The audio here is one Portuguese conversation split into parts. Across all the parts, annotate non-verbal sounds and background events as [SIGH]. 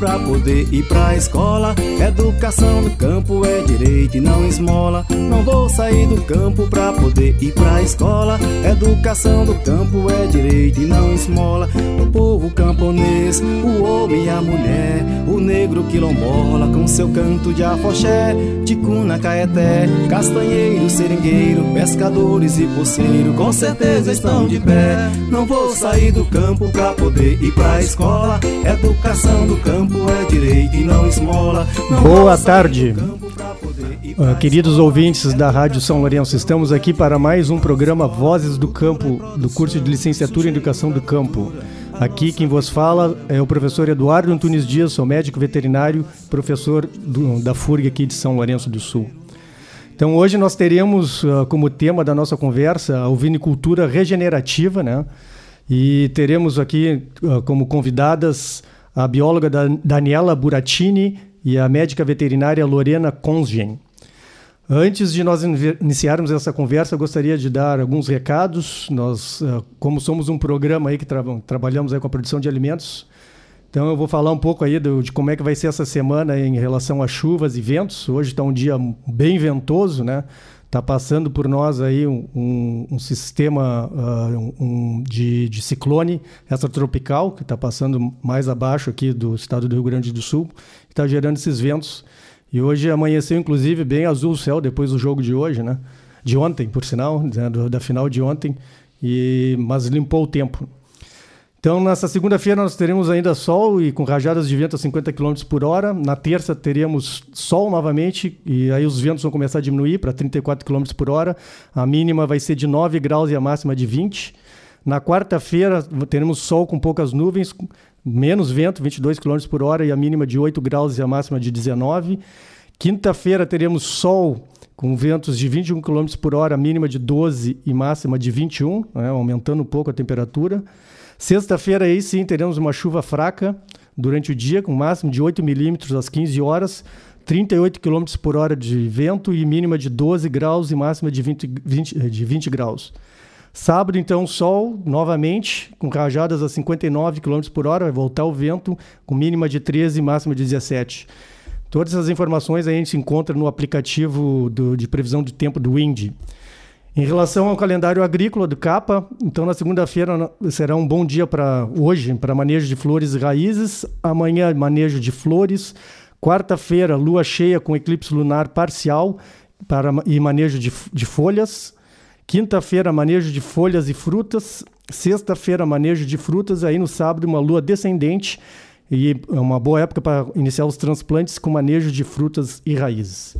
pra poder ir pra escola. Educação no campo é direito e não esmola. Não vou sair do campo pra poder ir pra escola. Educação do campo é direito e não esmola. O povo camponês, o homem e a mulher, o negro quilombola com seu canto de afoxé, ticuna, caeté, castanheiro, seringueiro, pescadores e poceiro, com certeza estão de pé. Não vou sair do campo pra poder ir pra escola. Educação do campo é Boa tarde. Uh, queridos ouvintes da Rádio São Lourenço, estamos aqui para mais um programa Vozes do Campo, do curso de Licenciatura em Educação do Campo. Aqui quem vos fala é o professor Eduardo Antunes Dias, sou médico veterinário, professor do, da FURG aqui de São Lourenço do Sul. Então hoje nós teremos uh, como tema da nossa conversa a ovinicultura regenerativa, né? E teremos aqui uh, como convidadas a bióloga Daniela Buratini e a médica veterinária Lorena Consgen. Antes de nós iniciarmos essa conversa, gostaria de dar alguns recados. Nós, eh, como somos um programa aí que tra trabalhamos aí com a produção de alimentos, então eu vou falar um pouco aí do, de como é que vai ser essa semana em relação a chuvas e ventos. Hoje está um dia bem ventoso, né? Está passando por nós aí um, um, um sistema uh, um, de, de ciclone extratropical que está passando mais abaixo aqui do estado do Rio Grande do Sul, está gerando esses ventos e hoje amanheceu, inclusive, bem azul o céu depois do jogo de hoje, né? De ontem, por sinal, né? da final de ontem, e mas limpou o tempo. Então, nessa segunda-feira nós teremos ainda sol e com rajadas de vento a 50 km por hora. Na terça teremos sol novamente e aí os ventos vão começar a diminuir para 34 km por hora. A mínima vai ser de 9 graus e a máxima de 20. Na quarta-feira teremos sol com poucas nuvens, menos vento, 22 km por hora e a mínima de 8 graus e a máxima de 19. Quinta-feira teremos sol com ventos de 21 km por hora, mínima de 12 e máxima de 21, né, aumentando um pouco a temperatura. Sexta-feira aí sim teremos uma chuva fraca durante o dia, com máximo de 8 milímetros às 15 horas, 38 km por hora de vento e mínima de 12 graus e máxima de 20, 20, de 20 graus. Sábado, então, sol novamente, com rajadas a 59 km por hora, vai voltar o vento, com mínima de 13 e máxima de 17. Todas essas informações a gente encontra no aplicativo do, de previsão de tempo do Wind. Em relação ao calendário agrícola do CAPA, então na segunda-feira será um bom dia para hoje, para manejo de flores e raízes, amanhã manejo de flores, quarta-feira lua cheia com eclipse lunar parcial para, e manejo de, de folhas, Quinta-feira, manejo de folhas e frutas. Sexta-feira, manejo de frutas. Aí no sábado, uma lua descendente. E é uma boa época para iniciar os transplantes com manejo de frutas e raízes.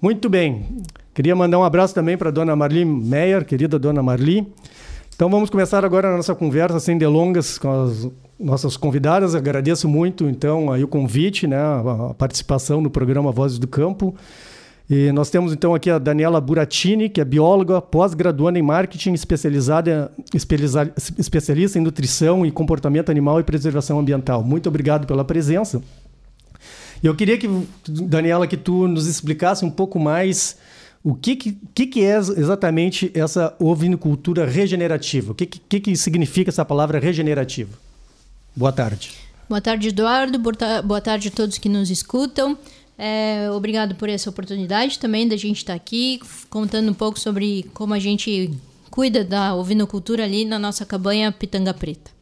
Muito bem. Queria mandar um abraço também para a dona Marli Meyer, querida dona Marli. Então vamos começar agora a nossa conversa sem delongas com as nossas convidadas. Agradeço muito então aí o convite, né, a participação no programa Vozes do Campo. E nós temos então aqui a Daniela Buratini, que é bióloga, pós-graduanda em marketing, especializada, especialista em nutrição e comportamento animal e preservação ambiental. Muito obrigado pela presença. Eu queria que, Daniela, que tu nos explicasse um pouco mais o que, que, que é exatamente essa ovinicultura regenerativa. O que, que, que significa essa palavra regenerativa? Boa tarde. Boa tarde, Eduardo. Boa tarde a todos que nos escutam. É, obrigado por essa oportunidade também da gente estar tá aqui contando um pouco sobre como a gente cuida da ovinocultura ali na nossa cabanha Pitanga Preta.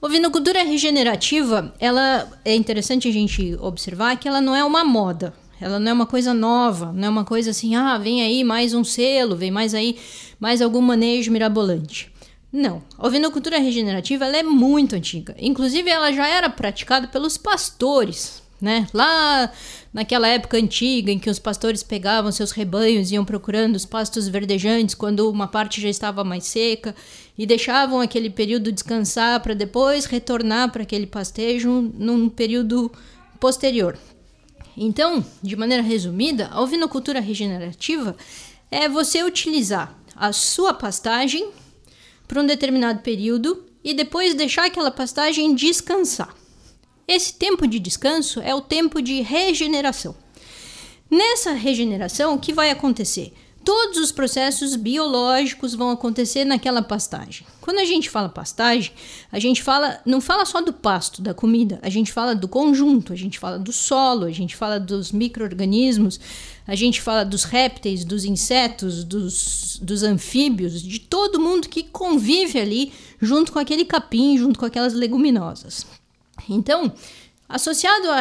Ovinocultura regenerativa, ela é interessante a gente observar que ela não é uma moda, ela não é uma coisa nova, não é uma coisa assim, ah, vem aí mais um selo, vem mais aí mais algum manejo mirabolante. Não, a ovinocultura regenerativa ela é muito antiga. Inclusive, ela já era praticada pelos pastores né? Lá naquela época antiga em que os pastores pegavam seus rebanhos iam procurando os pastos verdejantes quando uma parte já estava mais seca e deixavam aquele período descansar para depois retornar para aquele pastejo num período posterior. Então, de maneira resumida, a ovinocultura regenerativa é você utilizar a sua pastagem por um determinado período e depois deixar aquela pastagem descansar. Esse tempo de descanso é o tempo de regeneração. Nessa regeneração, o que vai acontecer? Todos os processos biológicos vão acontecer naquela pastagem. Quando a gente fala pastagem, a gente fala não fala só do pasto, da comida, a gente fala do conjunto, a gente fala do solo, a gente fala dos micro-organismos, a gente fala dos répteis, dos insetos, dos, dos anfíbios, de todo mundo que convive ali junto com aquele capim, junto com aquelas leguminosas. Então, associado a,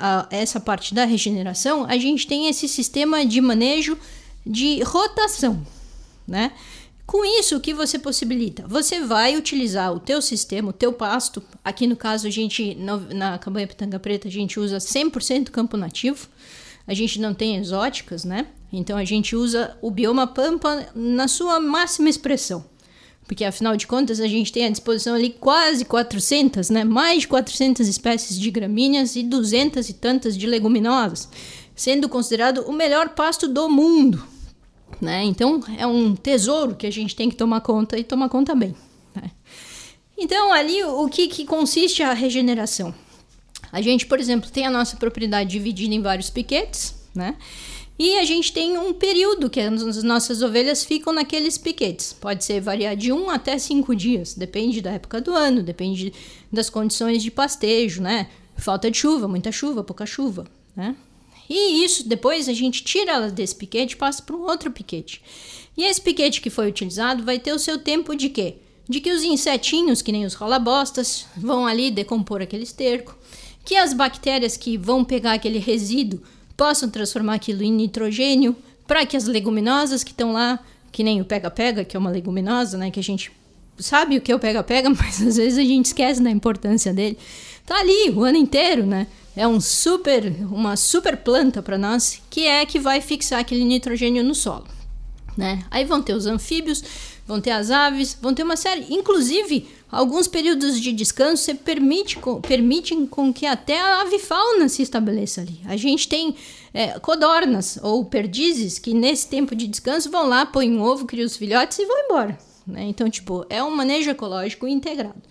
a essa parte da regeneração, a gente tem esse sistema de manejo de rotação, né? Com isso, o que você possibilita? Você vai utilizar o teu sistema, o teu pasto. Aqui no caso, a gente, na campanha Pitanga Preta, a gente usa 100% campo nativo. A gente não tem exóticas, né? Então a gente usa o bioma pampa na sua máxima expressão. Porque afinal de contas, a gente tem à disposição ali quase 400, né? Mais de 400 espécies de gramíneas e 200 e tantas de leguminosas sendo considerado o melhor pasto do mundo. Né? Então é um tesouro que a gente tem que tomar conta e tomar conta bem. Né? Então, ali o que, que consiste a regeneração? A gente, por exemplo, tem a nossa propriedade dividida em vários piquetes, né? E a gente tem um período que as nossas ovelhas ficam naqueles piquetes. Pode ser variar de um até cinco dias, depende da época do ano, depende das condições de pastejo, né? Falta de chuva, muita chuva, pouca chuva, né? E isso depois a gente tira ela desse piquete e passa para um outro piquete. E esse piquete que foi utilizado vai ter o seu tempo de quê? De que os insetinhos, que nem os rolabostas, vão ali decompor aquele esterco, que as bactérias que vão pegar aquele resíduo possam transformar aquilo em nitrogênio, para que as leguminosas que estão lá, que nem o pega-pega, que é uma leguminosa, né, que a gente sabe o que é o pega-pega, [LAUGHS] mas às vezes a gente esquece da importância dele. Tá ali o ano inteiro, né? É um super, uma super planta para nós, que é que vai fixar aquele nitrogênio no solo. Né? Aí vão ter os anfíbios, vão ter as aves, vão ter uma série, inclusive alguns períodos de descanso você permite, permitem com que até a avifauna se estabeleça ali. A gente tem é, codornas ou perdizes que nesse tempo de descanso vão lá, põem um ovo, criam os filhotes e vão embora. Né? Então, tipo, é um manejo ecológico integrado.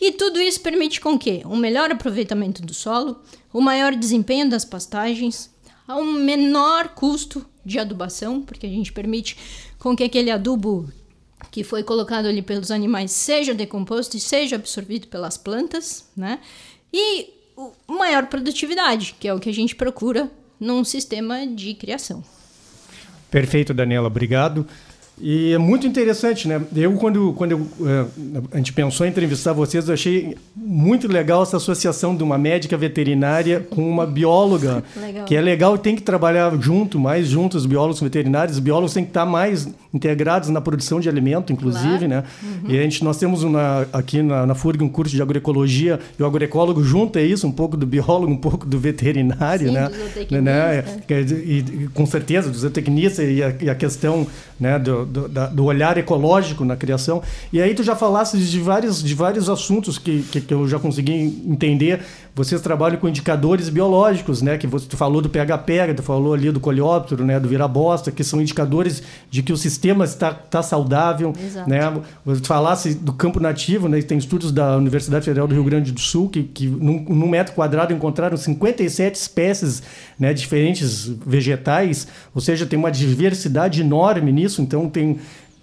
E tudo isso permite com que um melhor aproveitamento do solo, o maior desempenho das pastagens, a um menor custo de adubação, porque a gente permite com que aquele adubo que foi colocado ali pelos animais seja decomposto e seja absorvido pelas plantas, né? E maior produtividade, que é o que a gente procura num sistema de criação. Perfeito, Daniela, obrigado. E é muito interessante, né? Eu, quando, quando eu, é, a gente pensou em entrevistar vocês, eu achei muito legal essa associação de uma médica veterinária com uma bióloga. Legal. Que é legal, tem que trabalhar junto, mais juntos, os biólogos veterinários. Os biólogos têm que estar mais integrados na produção de alimento, inclusive, claro. né? Uhum. E a gente, nós temos uma, aqui na, na FURG um curso de agroecologia, e o agroecólogo junta isso, um pouco do biólogo, um pouco do veterinário, Sim, né? né? E, e, com certeza, do zootecnista e a, e a questão né, do, do, da, do, olhar ecológico na criação. E aí tu já falaste de vários, de vários assuntos que, que, que eu já consegui entender. Vocês trabalham com indicadores biológicos, né? Que você tu falou do pH-pega, tu falou ali do coleóptero, né? Do vira-bosta, que são indicadores de que o sistema está, está saudável, Exato. né? Você falasse do campo nativo, né? Tem estudos da Universidade Federal do Rio Grande do Sul que, que num, num metro quadrado encontraram 57 espécies, né? Diferentes vegetais, ou seja, tem uma diversidade enorme nisso. Então tem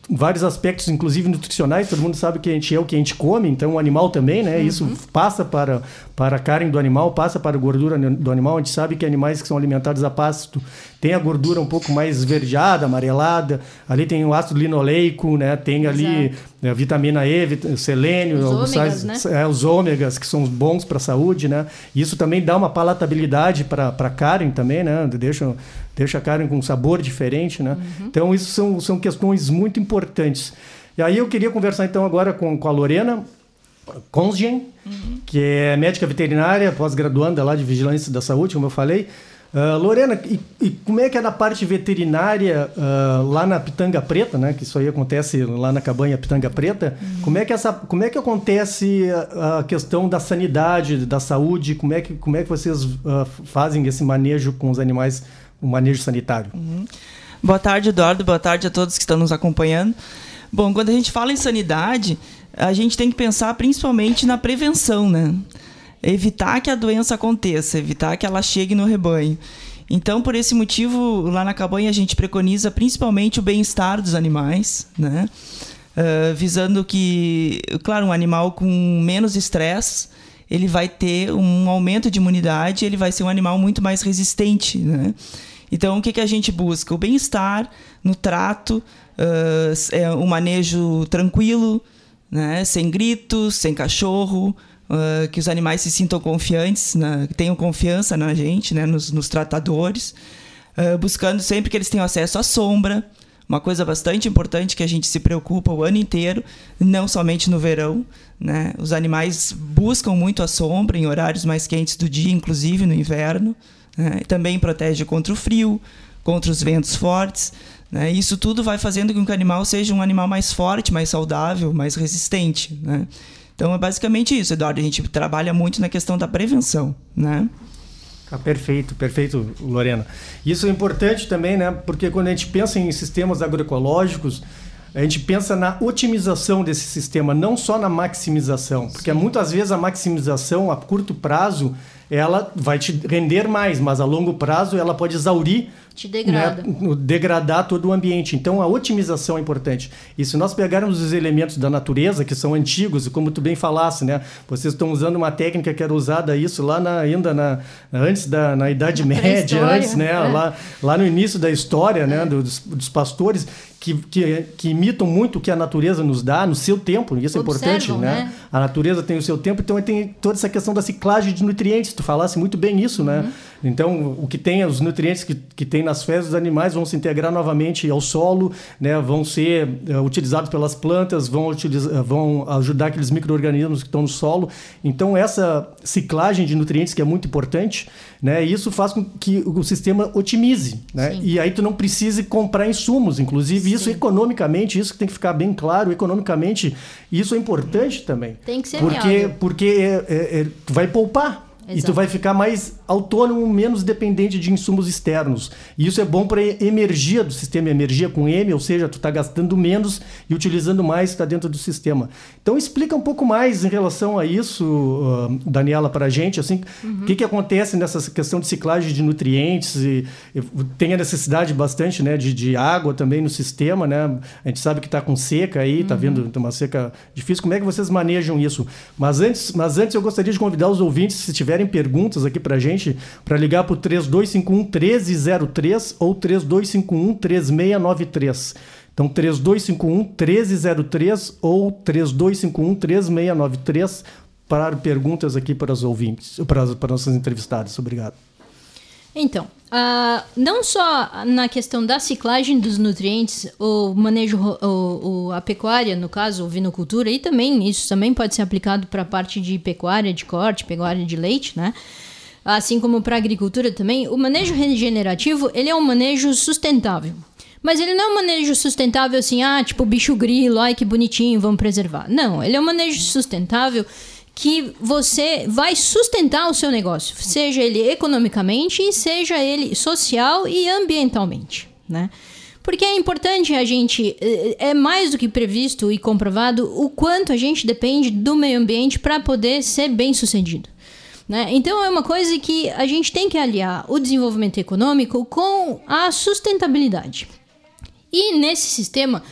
vários aspectos, inclusive nutricionais. Todo mundo sabe que a gente é o que a gente come, então o animal também, né? Uhum. Isso passa para, para a carne do animal, passa para a gordura do animal. A gente sabe que animais que são alimentados a pasto têm a gordura um pouco mais esverdeada, amarelada. Ali tem o ácido linoleico, né? Tem ali né, vitamina E, selênio, os ômegas, sais, né? é, os ômegas, que são bons para a saúde, né? Isso também dá uma palatabilidade para a carne também, né? Deixa deixa a carne com um sabor diferente, né? Uhum. Então, isso são, são questões muito importantes. E aí eu queria conversar então agora com, com a Lorena Consgen, uhum. que é médica veterinária, pós-graduanda lá de Vigilância da Saúde, como eu falei. Uh, Lorena, e, e, como é que é na parte veterinária uh, lá na Pitanga Preta, né? Que isso aí acontece lá na cabanha Pitanga Preta. Uhum. Como é que essa, como é que acontece a, a, questão da sanidade, da saúde? Como é que, como é que vocês uh, fazem esse manejo com os animais o manejo sanitário. Uhum. Boa tarde, Eduardo. Boa tarde a todos que estão nos acompanhando. Bom, quando a gente fala em sanidade, a gente tem que pensar principalmente na prevenção, né? Evitar que a doença aconteça, evitar que ela chegue no rebanho. Então, por esse motivo, lá na cabanha a gente preconiza principalmente o bem-estar dos animais, né? Uh, visando que, claro, um animal com menos estresse, ele vai ter um aumento de imunidade, ele vai ser um animal muito mais resistente, né? Então, o que, que a gente busca? O bem-estar no trato, uh, é um manejo tranquilo, né? sem gritos, sem cachorro, uh, que os animais se sintam confiantes, né? tenham confiança na gente, né? nos, nos tratadores, uh, buscando sempre que eles tenham acesso à sombra, uma coisa bastante importante que a gente se preocupa o ano inteiro, não somente no verão. Né? Os animais buscam muito a sombra em horários mais quentes do dia, inclusive no inverno. Né? Também protege contra o frio, contra os ventos fortes. Né? Isso tudo vai fazendo com que o animal seja um animal mais forte, mais saudável, mais resistente. Né? Então é basicamente isso, Eduardo. A gente trabalha muito na questão da prevenção. Né? Ah, perfeito, perfeito, Lorena. Isso é importante também, né? Porque quando a gente pensa em sistemas agroecológicos, a gente pensa na otimização desse sistema, não só na maximização. Porque Sim. muitas vezes a maximização a curto prazo ela vai te render mais, mas a longo prazo ela pode exaurir te degrada. Né, degradar todo o ambiente. Então a otimização é importante. E se nós pegarmos os elementos da natureza, que são antigos, e como tu bem falasse, né? Vocês estão usando uma técnica que era usada isso lá na, ainda na, antes da na Idade [LAUGHS] na Média, antes, né? É. Lá, lá no início da história, né? Dos, dos pastores que, que, que, imitam muito o que a natureza nos dá no seu tempo, isso é importante, né? né? A natureza tem o seu tempo, então tem toda essa questão da ciclagem de nutrientes, tu falasse muito bem isso, né? uhum. Então, o que tem, os nutrientes que, que tem nas fezes dos animais vão se integrar novamente ao solo, né? vão ser uh, utilizados pelas plantas, vão, utilizar, vão ajudar aqueles micro-organismos que estão no solo. Então, essa ciclagem de nutrientes que é muito importante, né? isso faz com que o sistema otimize. Né? E aí tu não precise comprar insumos, inclusive Sim. isso economicamente, isso que tem que ficar bem claro, economicamente, isso é importante também. Tem que ser porque, Porque é, é, é, vai poupar. Exato. E tu vai ficar mais autônomo, menos dependente de insumos externos. E isso é bom para energia do sistema, energia com M, ou seja, tu está gastando menos e utilizando mais está dentro do sistema. Então explica um pouco mais em relação a isso, uh, Daniela, para a gente, assim, uhum. o que, que acontece nessa questão de ciclagem de nutrientes e, e tem a necessidade bastante, né, de, de, água também no sistema, né? A gente sabe que está com seca aí, está uhum. vendo uma seca difícil. Como é que vocês manejam isso? Mas antes, mas antes eu gostaria de convidar os ouvintes, se tiverem perguntas aqui para a gente para ligar para o 3251 1303 ou 3251 3693. Então, 3251 1303 ou 3251 3693 para perguntas aqui para os ouvintes, para, para nossas entrevistadas. Obrigado. Então, uh, não só na questão da ciclagem dos nutrientes, o manejo, o, o, a pecuária, no caso, vinocultura, e também isso também pode ser aplicado para a parte de pecuária de corte, pecuária de leite, né? assim como para a agricultura também, o manejo regenerativo ele é um manejo sustentável. Mas ele não é um manejo sustentável assim, ah, tipo bicho grilo, ai que bonitinho, vamos preservar. Não, ele é um manejo sustentável que você vai sustentar o seu negócio, seja ele economicamente seja ele social e ambientalmente, né? Porque é importante a gente, é, é mais do que previsto e comprovado o quanto a gente depende do meio ambiente para poder ser bem sucedido. Né? Então é uma coisa que a gente tem que aliar o desenvolvimento econômico com a sustentabilidade. E nesse sistema,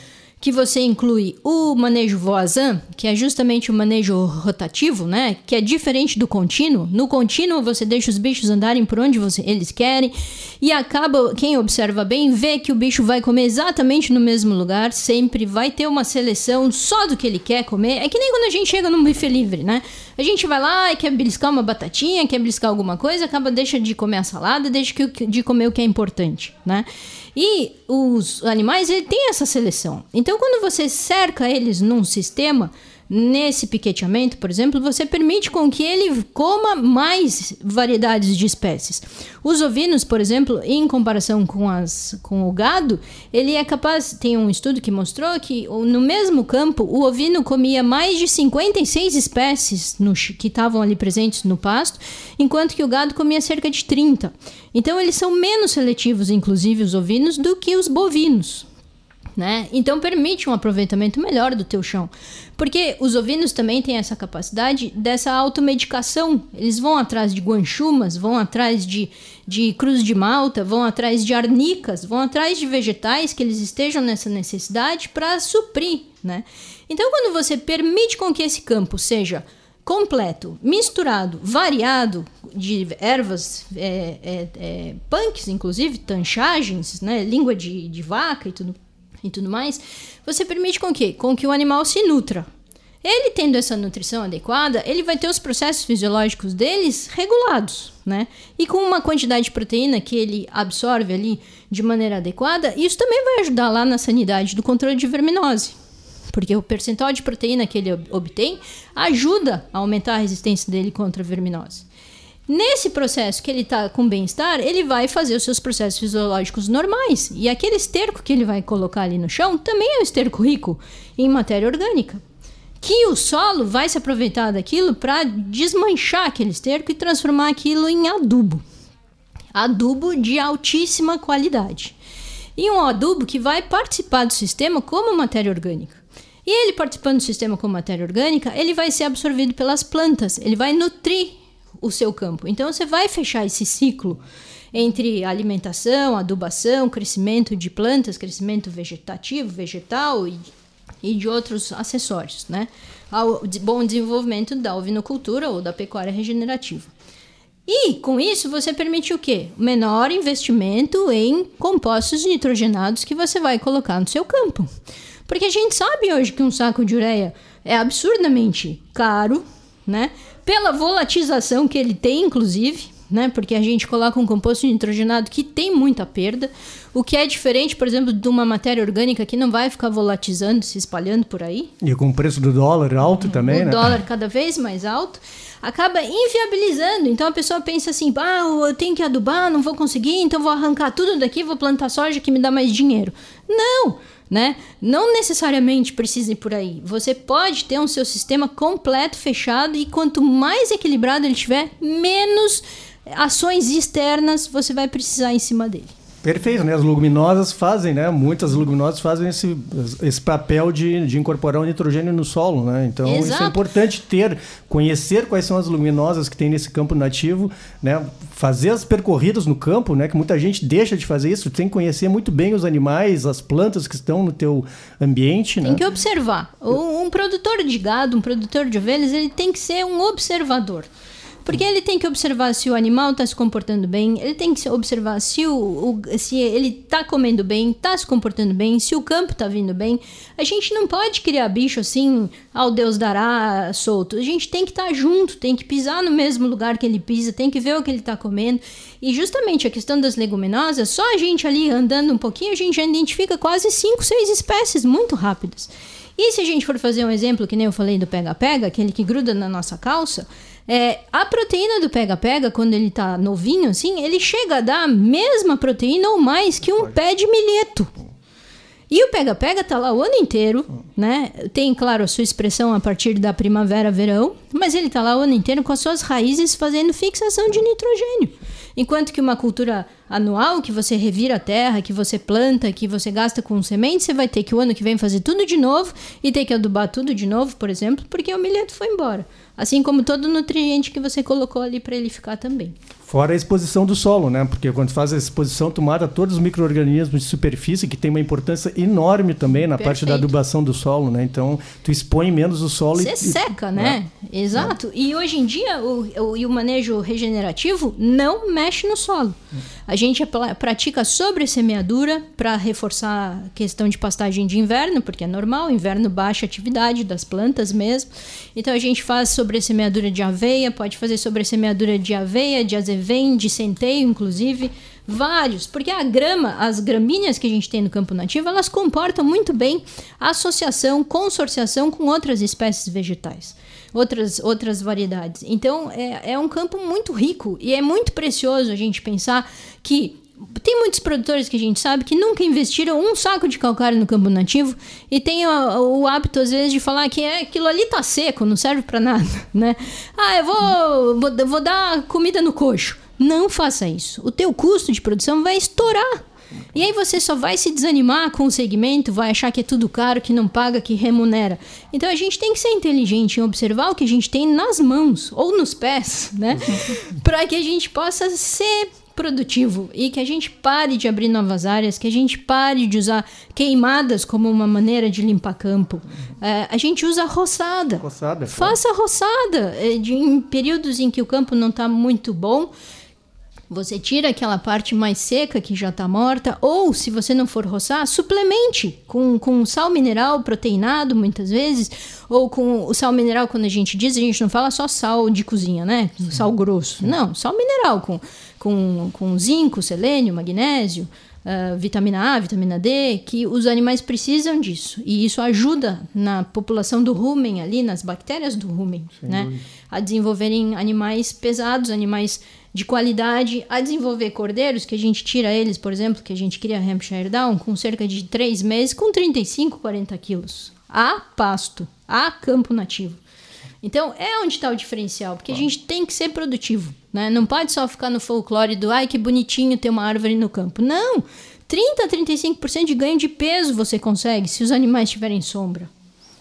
que você inclui o manejo voisin, que é justamente o manejo rotativo, né? Que é diferente do contínuo. No contínuo você deixa os bichos andarem por onde você, eles querem e acaba quem observa bem vê que o bicho vai comer exatamente no mesmo lugar, sempre vai ter uma seleção só do que ele quer comer. É que nem quando a gente chega num buffet livre, né? A gente vai lá e quer beliscar uma batatinha, quer beliscar alguma coisa, acaba deixa de comer a salada, deixa de comer o que é importante, né? E os animais ele tem essa seleção. Então, quando você cerca eles num sistema, Nesse piqueteamento, por exemplo, você permite com que ele coma mais variedades de espécies. Os ovinos, por exemplo, em comparação com, as, com o gado, ele é capaz. Tem um estudo que mostrou que no mesmo campo o ovino comia mais de 56 espécies no, que estavam ali presentes no pasto, enquanto que o gado comia cerca de 30. Então, eles são menos seletivos, inclusive, os ovinos, do que os bovinos. Né? Então permite um aproveitamento melhor do teu chão. Porque os ovinos também têm essa capacidade dessa automedicação. Eles vão atrás de guanchumas, vão atrás de, de cruz de malta, vão atrás de arnicas, vão atrás de vegetais que eles estejam nessa necessidade para suprir, né? Então quando você permite com que esse campo seja completo, misturado, variado de ervas, é, é, é, punks, inclusive, tanchagens, né, língua de, de vaca e tudo, e tudo mais, você permite com que? Com que o animal se nutra. Ele tendo essa nutrição adequada, ele vai ter os processos fisiológicos deles regulados, né? E com uma quantidade de proteína que ele absorve ali de maneira adequada, isso também vai ajudar lá na sanidade do controle de verminose. Porque o percentual de proteína que ele obtém ajuda a aumentar a resistência dele contra a verminose. Nesse processo que ele está com bem-estar, ele vai fazer os seus processos fisiológicos normais. E aquele esterco que ele vai colocar ali no chão também é um esterco rico em matéria orgânica. Que o solo vai se aproveitar daquilo para desmanchar aquele esterco e transformar aquilo em adubo. Adubo de altíssima qualidade. E um adubo que vai participar do sistema como matéria orgânica. E ele participando do sistema como matéria orgânica, ele vai ser absorvido pelas plantas, ele vai nutrir o seu campo. Então você vai fechar esse ciclo entre alimentação, adubação, crescimento de plantas, crescimento vegetativo, vegetal e, e de outros acessórios, né? Ao bom desenvolvimento da ovinocultura ou da pecuária regenerativa. E com isso você permite o quê? Menor investimento em compostos nitrogenados que você vai colocar no seu campo. Porque a gente sabe hoje que um saco de ureia é absurdamente caro, né? Pela volatização que ele tem, inclusive, né? Porque a gente coloca um composto nitrogenado que tem muita perda, o que é diferente, por exemplo, de uma matéria orgânica que não vai ficar volatizando, se espalhando por aí. E com o preço do dólar alto uhum. também, o né? O dólar cada vez mais alto acaba inviabilizando. Então a pessoa pensa assim: ah, eu tenho que adubar, não vou conseguir, então vou arrancar tudo daqui, vou plantar soja que me dá mais dinheiro. Não! Né? Não necessariamente precisa ir por aí. Você pode ter um seu sistema completo, fechado, e quanto mais equilibrado ele tiver, menos ações externas você vai precisar em cima dele. Perfeito, né? As leguminosas fazem, né? Muitas leguminosas fazem esse, esse papel de, de incorporar o nitrogênio no solo, né? Então Exato. isso é importante ter, conhecer quais são as leguminosas que tem nesse campo nativo, né? Fazer as percorridas no campo, né? Que muita gente deixa de fazer isso. Tem que conhecer muito bem os animais, as plantas que estão no teu ambiente, tem né? Tem que observar. Um, um produtor de gado, um produtor de ovelhas, ele tem que ser um observador. Porque ele tem que observar se o animal está se comportando bem, ele tem que observar se, o, o se ele está comendo bem, está se comportando bem, se o campo está vindo bem. A gente não pode criar bicho assim, ao Deus dará solto. A gente tem que estar tá junto, tem que pisar no mesmo lugar que ele pisa, tem que ver o que ele está comendo. E justamente a questão das leguminosas, só a gente ali andando um pouquinho, a gente já identifica quase 5, 6 espécies muito rápidas. E se a gente for fazer um exemplo, que nem eu falei do pega-pega, aquele que gruda na nossa calça, é, a proteína do pega-pega, quando ele tá novinho, assim, ele chega a dar a mesma proteína ou mais que um pé de milheto. E o pega-pega tá lá o ano inteiro, né? Tem, claro, a sua expressão a partir da primavera, verão, mas ele tá lá o ano inteiro com as suas raízes fazendo fixação de nitrogênio. Enquanto que uma cultura anual, que você revira a terra, que você planta, que você gasta com sementes, você vai ter que o ano que vem fazer tudo de novo e ter que adubar tudo de novo, por exemplo, porque o milheto foi embora. Assim como todo nutriente que você colocou ali para ele ficar também. Fora a exposição do solo, né? Porque quando faz a exposição, tu mata todos os micro-organismos de superfície, que tem uma importância enorme também na Perfeito. parte da adubação do solo, né? Então, tu expõe menos o solo Você e... seca, né? É. Exato. É. E hoje em dia, o, o, o, manejo regenerativo não mexe no solo. A gente pratica sobre semeadura para reforçar a questão de pastagem de inverno, porque é normal, inverno baixa atividade das plantas mesmo. Então, a gente faz sobre semeadura de aveia, pode fazer sobre semeadura de aveia, de azevedo, vem de centeio, inclusive, vários, porque a grama, as gramíneas que a gente tem no campo nativo, elas comportam muito bem associação, consorciação com outras espécies vegetais, outras, outras variedades. Então, é, é um campo muito rico e é muito precioso a gente pensar que tem muitos produtores que a gente sabe que nunca investiram um saco de calcário no campo nativo e tem o, o hábito, às vezes, de falar que é, aquilo ali tá seco, não serve para nada, [LAUGHS] né? Ah, eu vou, vou, vou dar comida no coxo. Não faça isso. O teu custo de produção vai estourar. E aí você só vai se desanimar com o segmento, vai achar que é tudo caro, que não paga, que remunera. Então a gente tem que ser inteligente em observar o que a gente tem nas mãos ou nos pés, né? Para que a gente possa ser produtivo e que a gente pare de abrir novas áreas, que a gente pare de usar queimadas como uma maneira de limpar campo. É, a gente usa roçada. Roçada, é Faça roçada. É, de, em períodos em que o campo não está muito bom, você tira aquela parte mais seca que já está morta, ou se você não for roçar, suplemente com, com sal mineral proteinado, muitas vezes, ou com o sal mineral, quando a gente diz, a gente não fala só sal de cozinha, né? Sim. Sal grosso. Não, sal mineral com, com, com zinco, selênio, magnésio, uh, vitamina A, vitamina D, que os animais precisam disso. E isso ajuda na população do rumen ali, nas bactérias do rumen, né? A desenvolverem animais pesados, animais de qualidade a desenvolver cordeiros, que a gente tira eles, por exemplo, que a gente cria Hampshire Down, com cerca de 3 meses, com 35, 40 quilos. A pasto, a campo nativo. Então, é onde está o diferencial, porque a gente tem que ser produtivo. Né? Não pode só ficar no folclore do ai que bonitinho ter uma árvore no campo. Não! 30 a 35% de ganho de peso você consegue se os animais tiverem sombra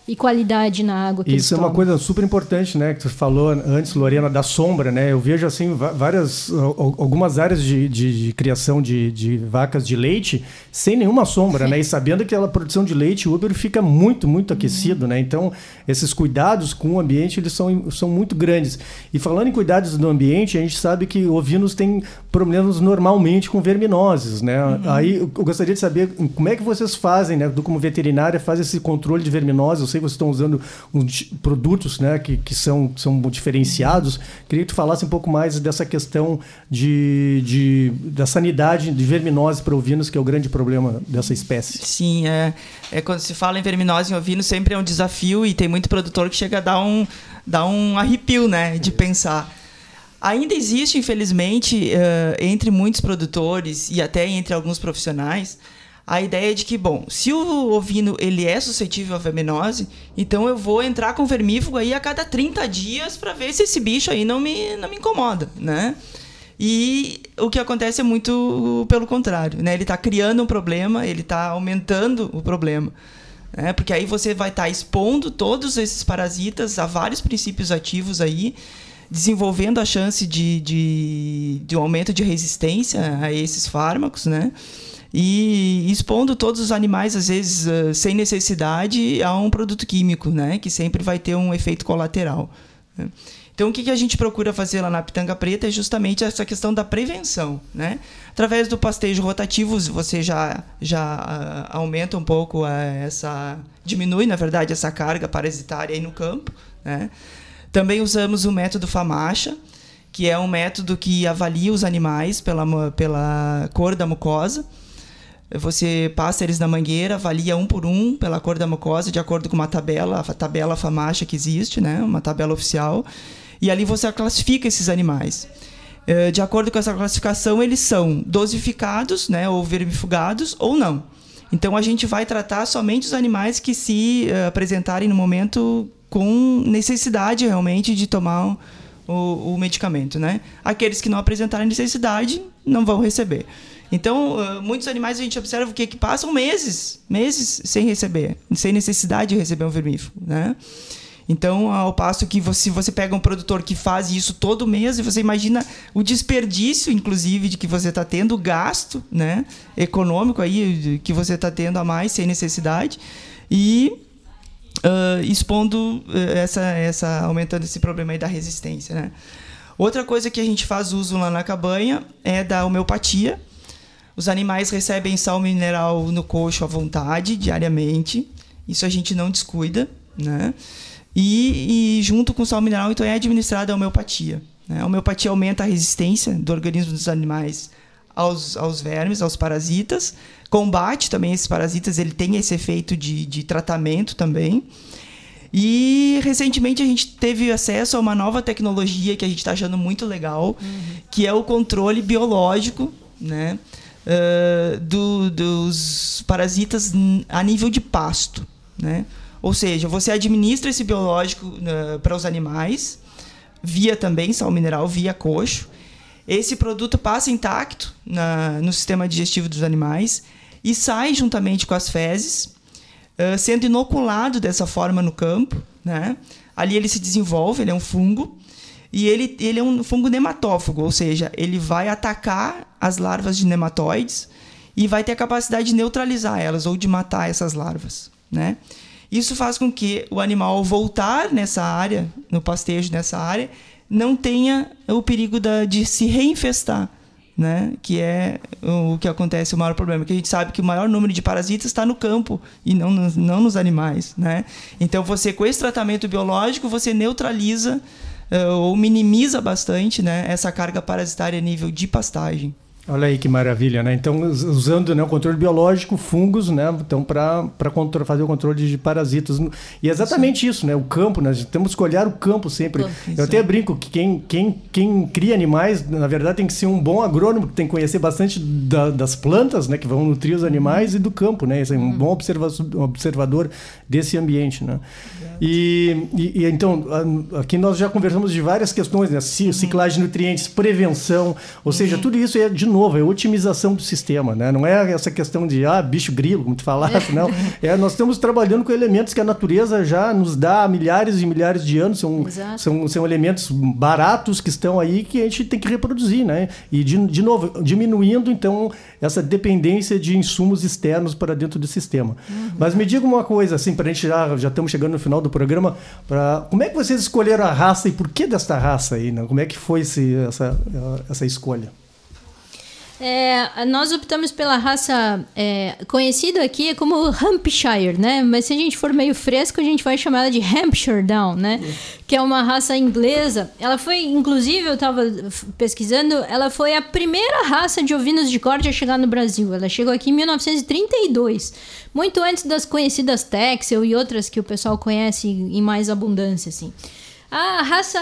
e qualidade na água que Isso é uma coisa super importante, né? Que você falou antes, Lorena, da sombra, né? Eu vejo assim várias, algumas áreas de, de, de criação de, de, vacas de leite sem nenhuma sombra, Sim. né? E sabendo que a produção de leite, o Uber fica muito, muito aquecido, uhum. né? Então, esses cuidados com o ambiente, eles são, são muito grandes. E falando em cuidados do ambiente, a gente sabe que ovinos têm problemas normalmente com verminoses, né? Uhum. Aí eu gostaria de saber como é que vocês fazem, né? Do, como veterinária, faz esse controle de verminoses. Sei que vocês estão usando uns produtos, né? Que, que são, são diferenciados. Queria que tu falasse um pouco mais dessa questão de, de da sanidade de verminose para ovinos, que é o grande problema dessa espécie. Sim, é, é quando se fala em verminose em ovino sempre é um desafio e tem muito produtor que chega a dar um, dar um arrepio, né? De pensar. Ainda existe, infelizmente, uh, entre muitos produtores e até entre alguns profissionais, a ideia de que, bom, se o ovino ele é suscetível à verminose, então eu vou entrar com vermífugo aí a cada 30 dias para ver se esse bicho aí não me, não me incomoda, né? E o que acontece é muito pelo contrário, né? Ele está criando um problema, ele está aumentando o problema. Né? Porque aí você vai estar tá expondo todos esses parasitas a vários princípios ativos aí, desenvolvendo a chance de, de, de um aumento de resistência a esses fármacos, né? E expondo todos os animais, às vezes, uh, sem necessidade, a um produto químico, né? Que sempre vai ter um efeito colateral. Né? Então, o que, a gente procura fazer lá na Pitanga Preta é justamente essa questão da prevenção, né? Através do pastejo rotativo, você já, já uh, aumenta um pouco uh, essa... diminui, na verdade, essa carga parasitária aí no campo, né? Também usamos o método FAMACHA, que é um método que avalia os animais pela, pela cor da mucosa. Você passa eles na mangueira, avalia um por um pela cor da mucosa, de acordo com uma tabela, a tabela FAMACHA que existe, né? uma tabela oficial. E ali você classifica esses animais. Eh, de acordo com essa classificação, eles são dosificados, né, ou vermifugados, ou não. Então a gente vai tratar somente os animais que se uh, apresentarem no momento com necessidade realmente de tomar o, o, medicamento, né? Aqueles que não apresentarem necessidade não vão receber. Então, uh, muitos animais a gente observa que, que passam meses, meses sem receber, sem necessidade de receber um vermífugo, né? Então, ao passo que você, você pega um produtor que faz isso todo mês e você imagina o desperdício, inclusive, de que você está tendo, o gasto né, econômico aí que você está tendo a mais sem necessidade. E uh, expondo uh, essa, essa, aumentando esse problema aí da resistência, né? Outra coisa que a gente faz uso lá na cabanha é da homeopatia. Os animais recebem sal mineral no coxo à vontade, diariamente. Isso a gente não descuida, né? E, e junto com o sal mineral, então, é administrada a homeopatia. Né? A homeopatia aumenta a resistência do organismo dos animais aos, aos vermes, aos parasitas, combate também esses parasitas, ele tem esse efeito de, de tratamento também. E recentemente a gente teve acesso a uma nova tecnologia que a gente está achando muito legal, uhum. que é o controle biológico né, uh, do, dos parasitas a nível de pasto. Né? Ou seja, você administra esse biológico uh, para os animais, via também sal mineral, via coxo, esse produto passa intacto na, no sistema digestivo dos animais e sai juntamente com as fezes, uh, sendo inoculado dessa forma no campo. Né? Ali ele se desenvolve, ele é um fungo, e ele, ele é um fungo nematófago, ou seja, ele vai atacar as larvas de nematóides e vai ter a capacidade de neutralizar elas ou de matar essas larvas. Né? Isso faz com que o animal, voltar nessa área, no pastejo nessa área, não tenha o perigo da, de se reinfestar né? Que é o que acontece, o maior problema. Que a gente sabe que o maior número de parasitas está no campo e não, no, não nos animais, né? Então, você, com esse tratamento biológico, você neutraliza ou minimiza bastante né, essa carga parasitária a nível de pastagem. Olha aí que maravilha, né? Então, usando né, o controle biológico, fungos, né? Então, para fazer o controle de parasitas. E é exatamente Sim. isso, né? O campo, né? Temos que olhar o campo sempre. Eu até brinco que quem, quem, quem cria animais, na verdade, tem que ser um bom agrônomo, que tem que conhecer bastante da, das plantas, né? Que vão nutrir os animais e do campo, né? Esse é um uhum. bom observa observador desse ambiente, né? E, e, e, então, aqui nós já conversamos de várias questões, né? Uhum. Ciclagem de nutrientes, prevenção, ou seja, uhum. tudo isso é, de novo, é otimização do sistema, né? Não é essa questão de, ah, bicho grilo, como tu falaste, não. [LAUGHS] É, nós estamos trabalhando com elementos que a natureza já nos dá há milhares e milhares de anos, são, são, são elementos baratos que estão aí que a gente tem que reproduzir, né? E, de, de novo, diminuindo, então, essa dependência de insumos externos para dentro do sistema. Uhum. Mas me diga uma coisa, assim, para a gente já, já estamos chegando no final do programa, pra, como é que vocês escolheram a raça e por que desta raça aí? Né? Como é que foi esse, essa, essa escolha? É, nós optamos pela raça é, conhecida aqui como Hampshire, né? Mas se a gente for meio fresco, a gente vai chamar ela de Hampshire Down, né? Que é uma raça inglesa. Ela foi, inclusive, eu estava pesquisando, ela foi a primeira raça de ovinos de corte a chegar no Brasil. Ela chegou aqui em 1932, muito antes das conhecidas Texel e outras que o pessoal conhece em mais abundância, assim. A raça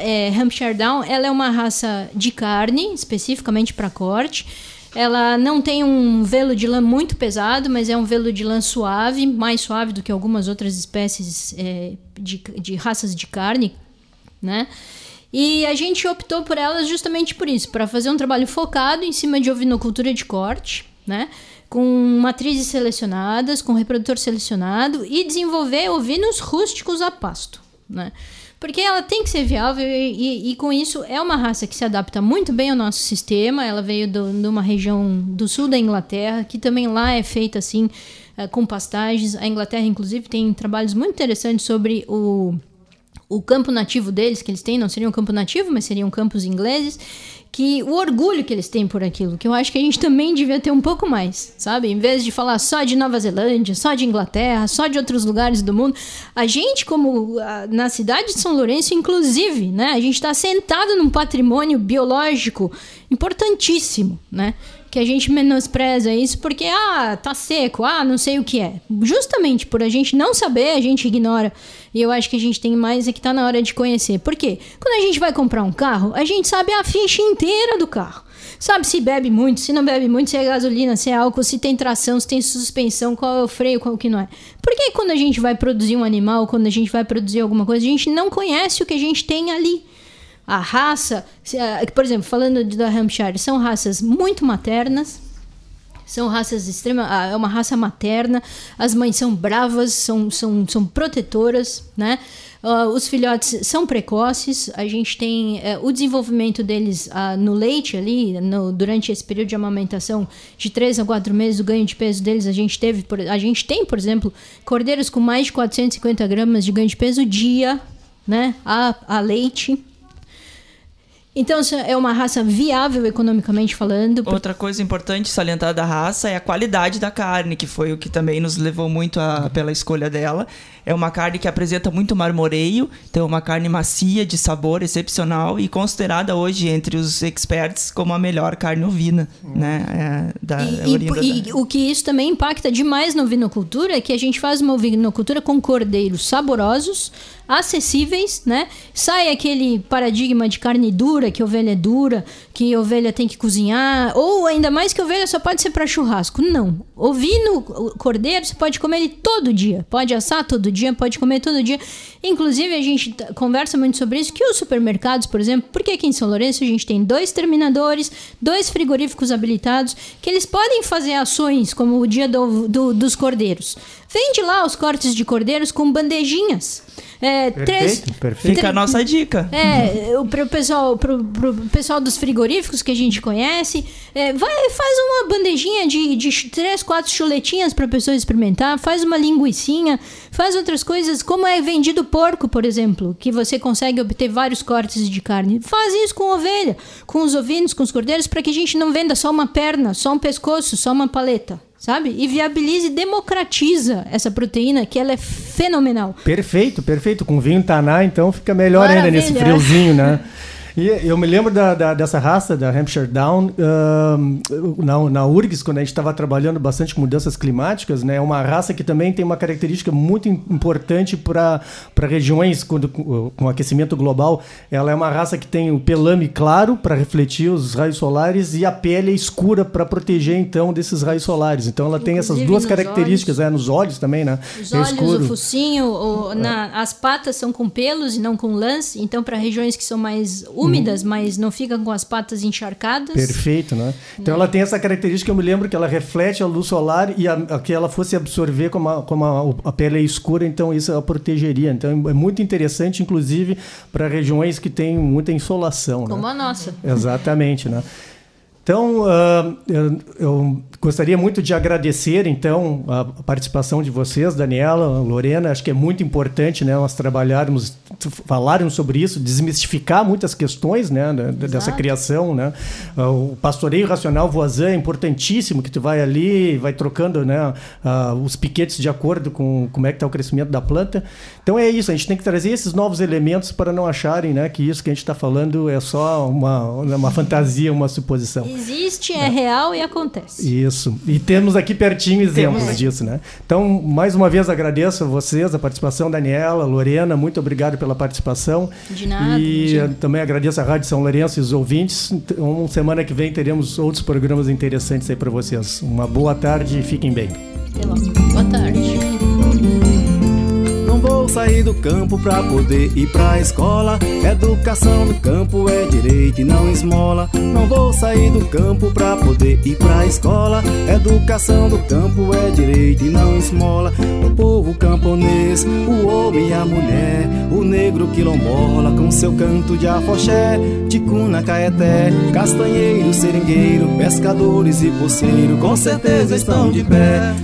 é, Hampshire Down, ela é uma raça de carne, especificamente para corte. Ela não tem um velo de lã muito pesado, mas é um velo de lã suave, mais suave do que algumas outras espécies é, de, de raças de carne, né? E a gente optou por elas justamente por isso, para fazer um trabalho focado em cima de ovinocultura de corte, né? Com matrizes selecionadas, com reprodutor selecionado e desenvolver ovinos rústicos a pasto, né? Porque ela tem que ser viável e, e, e, com isso é uma raça que se adapta muito bem ao nosso sistema. Ela veio do, de uma região do sul da Inglaterra, que também lá é feita assim, é, com pastagens. A Inglaterra, inclusive, tem trabalhos muito interessantes sobre o, o campo nativo deles, que eles têm. Não seria um campo nativo, mas seriam campos ingleses que o orgulho que eles têm por aquilo, que eu acho que a gente também devia ter um pouco mais, sabe? Em vez de falar só de Nova Zelândia, só de Inglaterra, só de outros lugares do mundo, a gente, como a, na cidade de São Lourenço, inclusive, né? A gente está sentado num patrimônio biológico importantíssimo, né? que a gente menospreza isso porque, ah, tá seco, ah, não sei o que é. Justamente por a gente não saber, a gente ignora. E eu acho que a gente tem mais é que tá na hora de conhecer. Por quê? Quando a gente vai comprar um carro, a gente sabe a ficha inteira do carro. Sabe se bebe muito, se não bebe muito, se é gasolina, se é álcool, se tem tração, se tem suspensão, qual é o freio, qual que não é. Porque quando a gente vai produzir um animal, quando a gente vai produzir alguma coisa, a gente não conhece o que a gente tem ali a raça, por exemplo, falando da Hampshire, são raças muito maternas, são raças extremas, é uma raça materna, as mães são bravas, são, são, são protetoras, né? Uh, os filhotes são precoces, a gente tem uh, o desenvolvimento deles uh, no leite ali, no, durante esse período de amamentação, de 3 a 4 meses, o ganho de peso deles, a gente teve, por, a gente tem, por exemplo, cordeiros com mais de 450 gramas de ganho de peso dia, né, a, a leite, então, é uma raça viável economicamente falando. Outra coisa importante salientar da raça é a qualidade da carne, que foi o que também nos levou muito a, pela escolha dela. É uma carne que apresenta muito marmoreio, então é uma carne macia, de sabor excepcional e considerada hoje entre os experts como a melhor carne ovina, né? É, da, e, e, da... e o que isso também impacta demais na ovinocultura é que a gente faz uma ovinocultura com cordeiros saborosos, acessíveis, né? Sai aquele paradigma de carne dura, que ovelha é dura, que ovelha tem que cozinhar, ou ainda mais que ovelha só pode ser para churrasco. Não. Ovino, cordeiro, você pode comer ele todo dia. Pode assar todo dia, pode comer todo dia. Inclusive, a gente conversa muito sobre isso, que os supermercados, por exemplo, porque aqui em São Lourenço a gente tem dois terminadores, dois frigoríficos habilitados, que eles podem fazer ações como o dia do, do, dos cordeiros. Vende lá os cortes de cordeiros com bandejinha é, perfeito, três, perfeito. Fica a nossa dica. É, pro pessoal, pro, pro pessoal dos frigoríficos que a gente conhece, é, vai, faz uma bandejinha de, de três, quatro chuletinhas para pessoa experimentar, faz uma linguiçinha, faz outras coisas, como é vendido porco, por exemplo, que você consegue obter vários cortes de carne. Faz isso com ovelha, com os ovinos, com os cordeiros, para que a gente não venda só uma perna, só um pescoço, só uma paleta sabe? E viabiliza e democratiza essa proteína, que ela é fenomenal. Perfeito, perfeito. Com vinho taná, então fica melhor Maravilha. ainda nesse friozinho, né? [LAUGHS] E eu me lembro da, da, dessa raça, da Hampshire Down, uh, na, na URGS, quando a gente estava trabalhando bastante com mudanças climáticas, né? É uma raça que também tem uma característica muito importante para regiões quando, com aquecimento global. Ela é uma raça que tem o pelame claro para refletir os raios solares e a pele escura para proteger, então, desses raios solares. Então, ela tem essas duas características, olhos. É, nos olhos também, né? Os é olhos, escuro. o focinho, o, na, as patas são com pelos e não com lãs. Então, para regiões que são mais úmidas, hum. mas não ficam com as patas encharcadas. Perfeito, né? Então ela tem essa característica, eu me lembro que ela reflete a luz solar e a, a que ela fosse absorver como, a, como a, a, pele é escura, então isso a protegeria. Então é muito interessante, inclusive, para regiões que têm muita insolação. Como né? a nossa. Exatamente, né? Então, uh, eu, eu, gostaria muito de agradecer, então, a participação de vocês, Daniela, Lorena. Acho que é muito importante né, nós trabalharmos, falarmos sobre isso, desmistificar muitas questões né, dessa criação. Né? Uh, o pastoreio racional voisin é importantíssimo, que tu vai ali, vai trocando né, uh, os piquetes de acordo com como é que está o crescimento da planta. Então, é isso, a gente tem que trazer esses novos elementos para não acharem né, que isso que a gente está falando é só uma, uma fantasia, uma suposição existe, é, é, real e acontece. Isso. E temos aqui pertinho exemplos temos. disso, né? Então, mais uma vez agradeço a vocês, a participação, Daniela, Lorena, muito obrigado pela participação. De nada. E também agradeço a Rádio São Lourenço e os ouvintes. Então, semana que vem teremos outros programas interessantes aí para vocês. Uma boa tarde e fiquem bem. Até logo. Vou sair do campo pra poder ir pra escola. Educação no campo é direito e não esmola. Não vou sair do campo pra poder ir pra escola. Educação do campo é direito e não esmola. O povo camponês, o homem e a mulher, o negro quilombola com seu canto de afoxé, ticuna, caeté, castanheiro, seringueiro, pescadores e poceiro, com certeza estão de pé